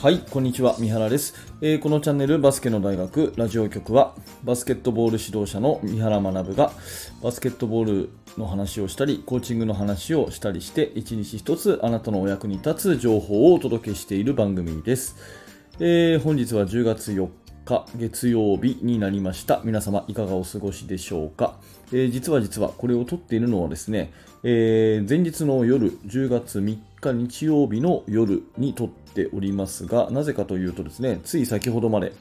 はい、こんにちは。三原です、えー、このチャンネルバスケの大学ラジオ局はバスケットボール指導者の三原学がバスケットボールの話をしたり、コーチングの話をしたりして、一日一つあなたのお役に立つ情報をお届けしている番組です。えー、本日は10月4日月曜日になりました。皆様いかがお過ごしでしょうか、えー、実は実はこれを撮っているのはですね、えー、前日の夜10月3日日曜日の夜に撮っておりますが、なぜかというとですね、つい先ほどまで、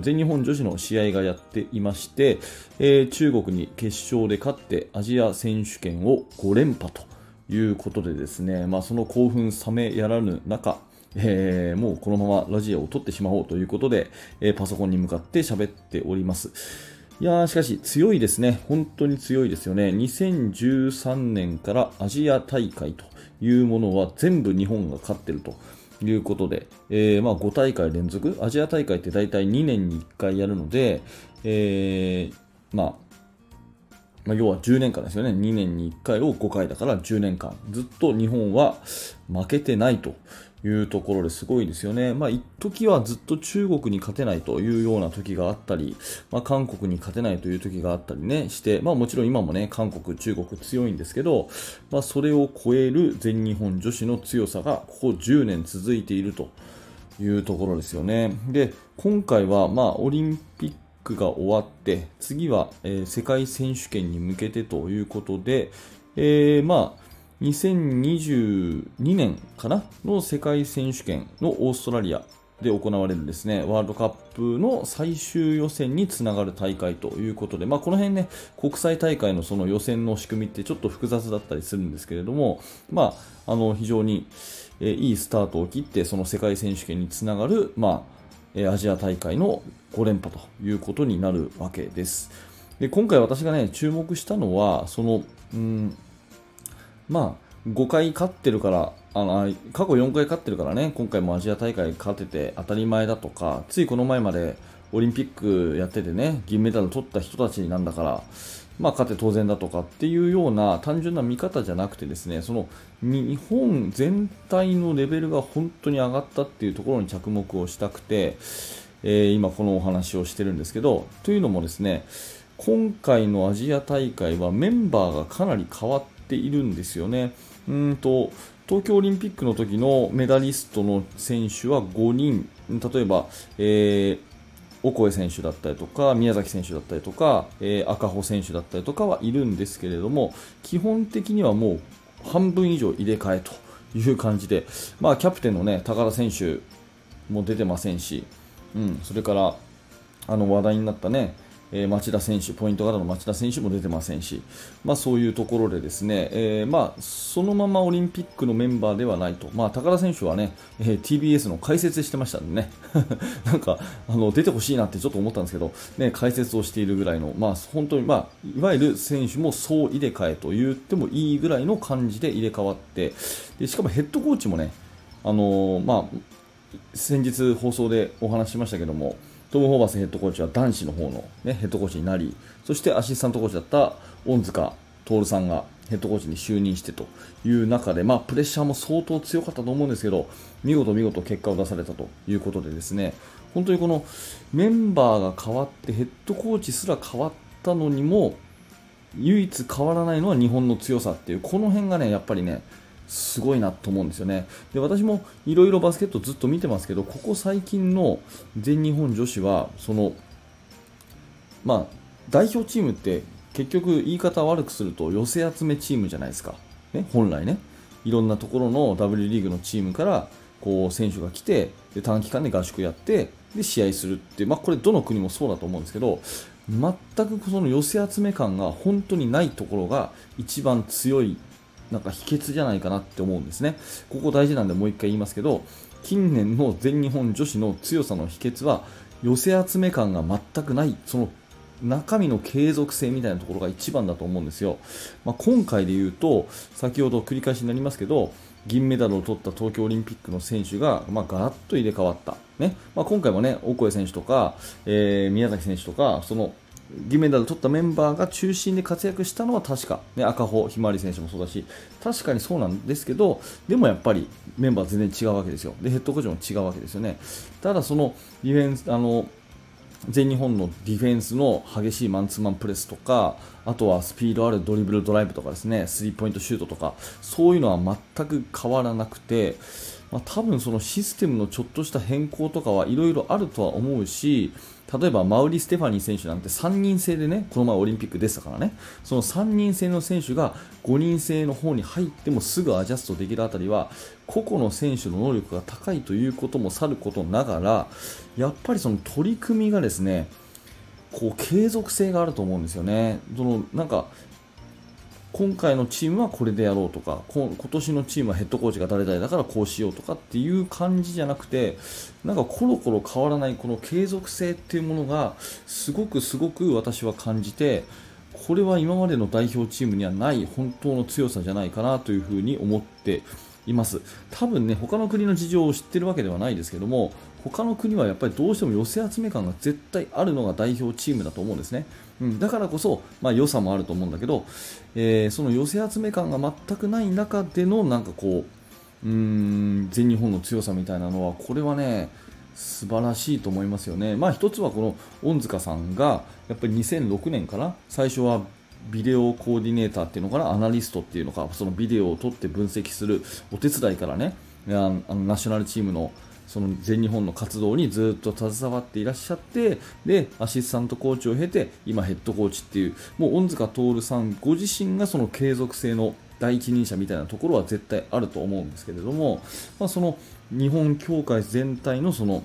全日本女子の試合がやっていまして、えー、中国に決勝で勝ってアジア選手権を5連覇ということでですね、まあ、その興奮冷めやらぬ中、えー、もうこのままラジオを撮ってしまおうということで、えー、パソコンに向かって喋っております。いやー、しかし強いですね。本当に強いですよね。2013年からアジア大会というものは全部日本が勝ってるということで、えー、まあ5大会連続、アジア大会って大体2年に1回やるので、えー、まあ、まあ、要は10年間ですよね。2年に1回を5回だから10年間。ずっと日本は負けてないというところですごいですよね。まあ、一時はずっと中国に勝てないというような時があったり、まあ、韓国に勝てないという時があったりね、して、まあ、もちろん今もね、韓国、中国強いんですけど、まあ、それを超える全日本女子の強さが、ここ10年続いているというところですよね。で、今回は、まあ、オリンピックが終わって、次は、えー、世界選手権に向けてということで、えー、まあ、2022年かなの世界選手権のオーストラリアで行われるですね、ワールドカップの最終予選につながる大会ということで、まあ、この辺ね、国際大会のその予選の仕組みってちょっと複雑だったりするんですけれども、まあ、あの、非常に、えいいスタートを切って、その世界選手権につながる、まあえ、アジア大会の5連覇ということになるわけです。で今回私がね、注目したのは、その、うんまあ、5回勝ってるから、あの過去4回勝ってるからね、今回もアジア大会勝てて当たり前だとか、ついこの前までオリンピックやっててね、銀メダル取った人たちなんだから、まあ、勝て当然だとかっていうような単純な見方じゃなくてですね、その日本全体のレベルが本当に上がったっていうところに着目をしたくて、えー、今このお話をしてるんですけど、というのもですね、今回のアジア大会はメンバーがかなり変わっているんですよね。うんと東京オリンピックの時のメダリストの選手は5人、例えば、えー、オコエ選手だったりとか、宮崎選手だったりとか、えー、赤穂選手だったりとかはいるんですけれども、基本的にはもう半分以上入れ替えという感じで、まあ、キャプテンの、ね、高田選手も出てませんし、うん、それからあの話題になったね、え、町田選手、ポイントガードの町田選手も出てませんし、まあ、そういうところでですね、えー、まあ、そのままオリンピックのメンバーではないと、まあ、高田選手はね、えー、TBS の解説してましたんでね、なんかあの出てほしいなってちょっと思ったんですけど、ね、解説をしているぐらいの、まあ、本当に、まあ、いわゆる選手も総入れ替えと言ってもいいぐらいの感じで入れ替わって、でしかもヘッドコーチもね、あのまあ、先日放送でお話ししましたけども、トム・ホーバスヘッドコーチは男子の方の、ね、ヘッドコーチになり、そしてアシスタントコーチだった恩塚徹さんがヘッドコーチに就任してという中で、まあ、プレッシャーも相当強かったと思うんですけど、見事見事結果を出されたということでですね、本当にこのメンバーが変わって、ヘッドコーチすら変わったのにも、唯一変わらないのは日本の強さっていう、この辺がね、やっぱりね、すごいなと思うんですよね。で私もいろいろバスケットずっと見てますけど、ここ最近の全日本女子は、その、まあ、代表チームって結局言い方悪くすると寄せ集めチームじゃないですか。ね、本来ね。いろんなところの W リーグのチームからこう選手が来てで短期間で合宿やってで試合するって、まあ、これどの国もそうだと思うんですけど全くその寄せ集め感が本当にないところが一番強いなんか秘訣じゃないかなって思うんですね。ここ大事なんでもう一回言いますけど、近年の全日本女子の強さの秘訣は、寄せ集め感が全くない、その中身の継続性みたいなところが一番だと思うんですよ。まあ、今回で言うと、先ほど繰り返しになりますけど、銀メダルを取った東京オリンピックの選手が、まあ、ガラッと入れ替わった。ねまあ、今回もね、オコエ選手とか、えー、宮崎選手とか、その銀メダル取ったメンバーが中心で活躍したのは確か、ね、赤穂ひまわり選手もそうだし。確かにそうなんですけどでもやっぱりメンバー全然違うわけですよ。でヘッドコーチも違うわけですよね。ただそのディフェンスあの全日本のディフェンスの激しいマンツーマンプレスとかあとはスピードあるドリブルドライブとかですね。スリーポイントシュートとか。そういうのは全く変わらなくて、まあ、多分そのシステムのちょっとした変更とかはいろいろあるとは思うし例えばマウリ・ステファニー選手なんて3人制でねこの前オリンピックでしたからねその3人制の選手が5人制の方に入ってもすぐアジャストできるあたりは個々の選手の能力が高いということもさることながらやっぱりその取り組みがですねこう継続性があると思うんですよね。そのなんか今回のチームはこれでやろうとか今年のチームはヘッドコーチが誰々だからこうしようとかっていう感じじゃなくてなんかコロコロ変わらないこの継続性っていうものがすごくすごく私は感じてこれは今までの代表チームにはない本当の強さじゃないかなというふうに思っています多分ね他の国の事情を知ってるわけではないですけども他の国はやっぱりどうしても寄せ集め感が絶対あるのが代表チームだと思うんですね、うん、だからこそ、まあ、良さもあると思うんだけど、えー、その寄せ集め感が全くない中でのなんかこううーん全日本の強さみたいなのはこれはね素晴らしいと思いますよね。まあ一つはこの恩塚さんがやっぱり2006年かな最初はビデオコーディネーターっていうのかな？アナリストっていうのか？そのビデオを撮って分析するお手伝いからねあのナショナルチームのその全日本の活動にずっと携わっていらっしゃってでアシスタントコーチを経て今ヘッドコーチっていうもう恩塚徹さんご自身がその継続性の第一人者みたいなところは絶対あると思うんですけれども、まあ、その日本協会全体のその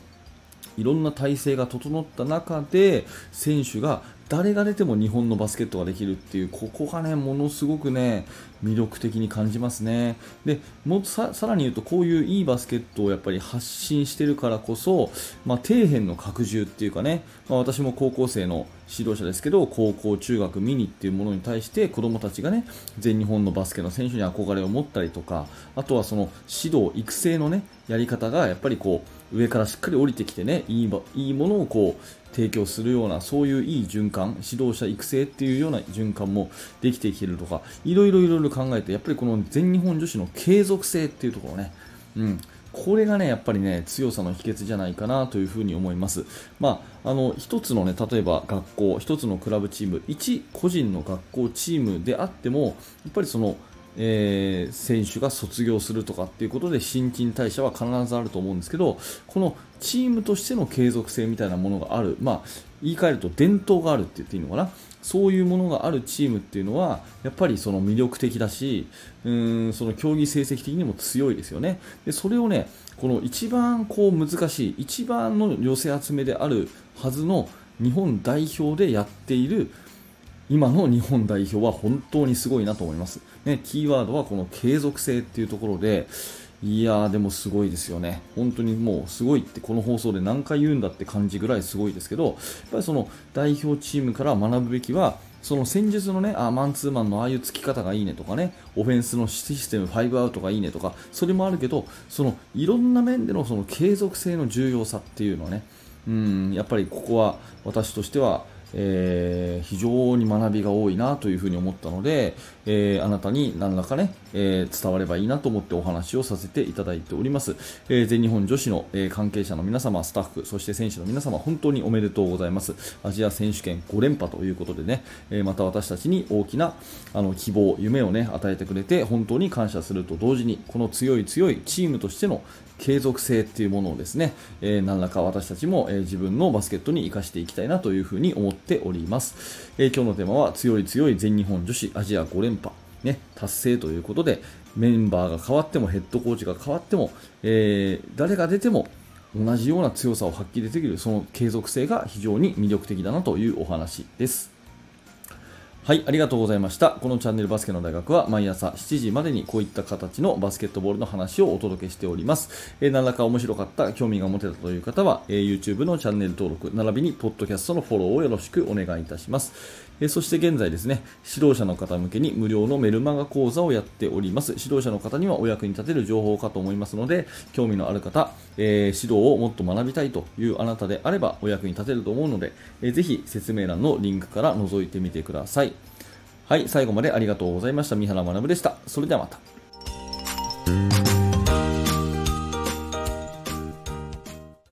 いろんな体制が整った中で選手が誰が出ても日本のバスケットができるっていうここがねものすごくね魅力的に感じますね。でもっとさらに言うとこういういいバスケットをやっぱり発信してるからこそ、まあ、底辺の拡充っていうかね、まあ、私も高校生の指導者ですけど高校、中学、ミニっていうものに対して子どもたちがね全日本のバスケの選手に憧れを持ったりとかあとはその指導、育成のねやり方がやっぱりこう上からしっかり降りてきてねいいいいものをこう提供するようなそういういい循環指導者育成っていうような循環もできてきてるとかいろいろいろ考えてやっぱりこの全日本女子の継続性っていうところね、うん、これがね、やっぱりね、強さの秘訣じゃないかなというふうに思います。まあ、あの、一つのね、例えば学校、一つのクラブチーム、一個人の学校チームであっても、やっぱりその、えー、選手が卒業するとかっていうことで新陳代謝は必ずあると思うんですけどこのチームとしての継続性みたいなものがある、まあ、言い換えると伝統があるって言っていいのかな。そういうものがあるチームっていうのはやっぱりその魅力的だしうーんその競技成績的にも強いですよね。でそれをねこの一番こう難しい一番の寄せ集めであるはずの日本代表でやっている今の日本代表は本当にすごいなと思います、ね、キーワードはこの継続性っていうところでいやーでもすごいですよね、本当にもうすごいってこの放送で何回言うんだって感じぐらいすごいですけど、やっぱりその代表チームから学ぶべきは、その戦術のね、あマンツーマンのああいうつき方がいいねとかね、オフェンスのシステム5アウトがいいねとか、それもあるけど、そのいろんな面でのその継続性の重要さっていうのはね、うんやっぱりここは私としてはえー、非常に学びが多いなというふうに思ったので、えー、あなたに何らかね、えー、伝わればいいなと思ってお話をさせていただいております。え全日本女子の、え関係者の皆様、スタッフ、そして選手の皆様、本当におめでとうございます。アジア選手権5連覇ということでね、えまた私たちに大きなあの希望、夢をね、与えてくれて、本当に感謝すると同時に、この強い強いチームとしての継続性っていうものをですね、えー、何らか私たちも、えー、自分のバスケットに生かしていきたいなというふうに思っております、えー、今日のテーマは強い強い全日本女子アジア5連覇、ね、達成ということでメンバーが変わってもヘッドコーチが変わっても、え誰が出ても同じような強さを発揮できるその継続性が非常に魅力的だなというお話ですはい、ありがとうございました。このチャンネルバスケの大学は毎朝7時までにこういった形のバスケットボールの話をお届けしております。えー、何らか面白かった、興味が持てたという方は、えー、YouTube のチャンネル登録、並びにポッドキャストのフォローをよろしくお願いいたします。えそして現在ですね、指導者の方向けに無料のメルマガ講座をやっております。指導者の方にはお役に立てる情報かと思いますので、興味のある方、えー、指導をもっと学びたいというあなたであればお役に立てると思うので、えー、ぜひ説明欄のリンクから覗いてみてください。はい、最後までありがとうございました。三原学でした。それではまた。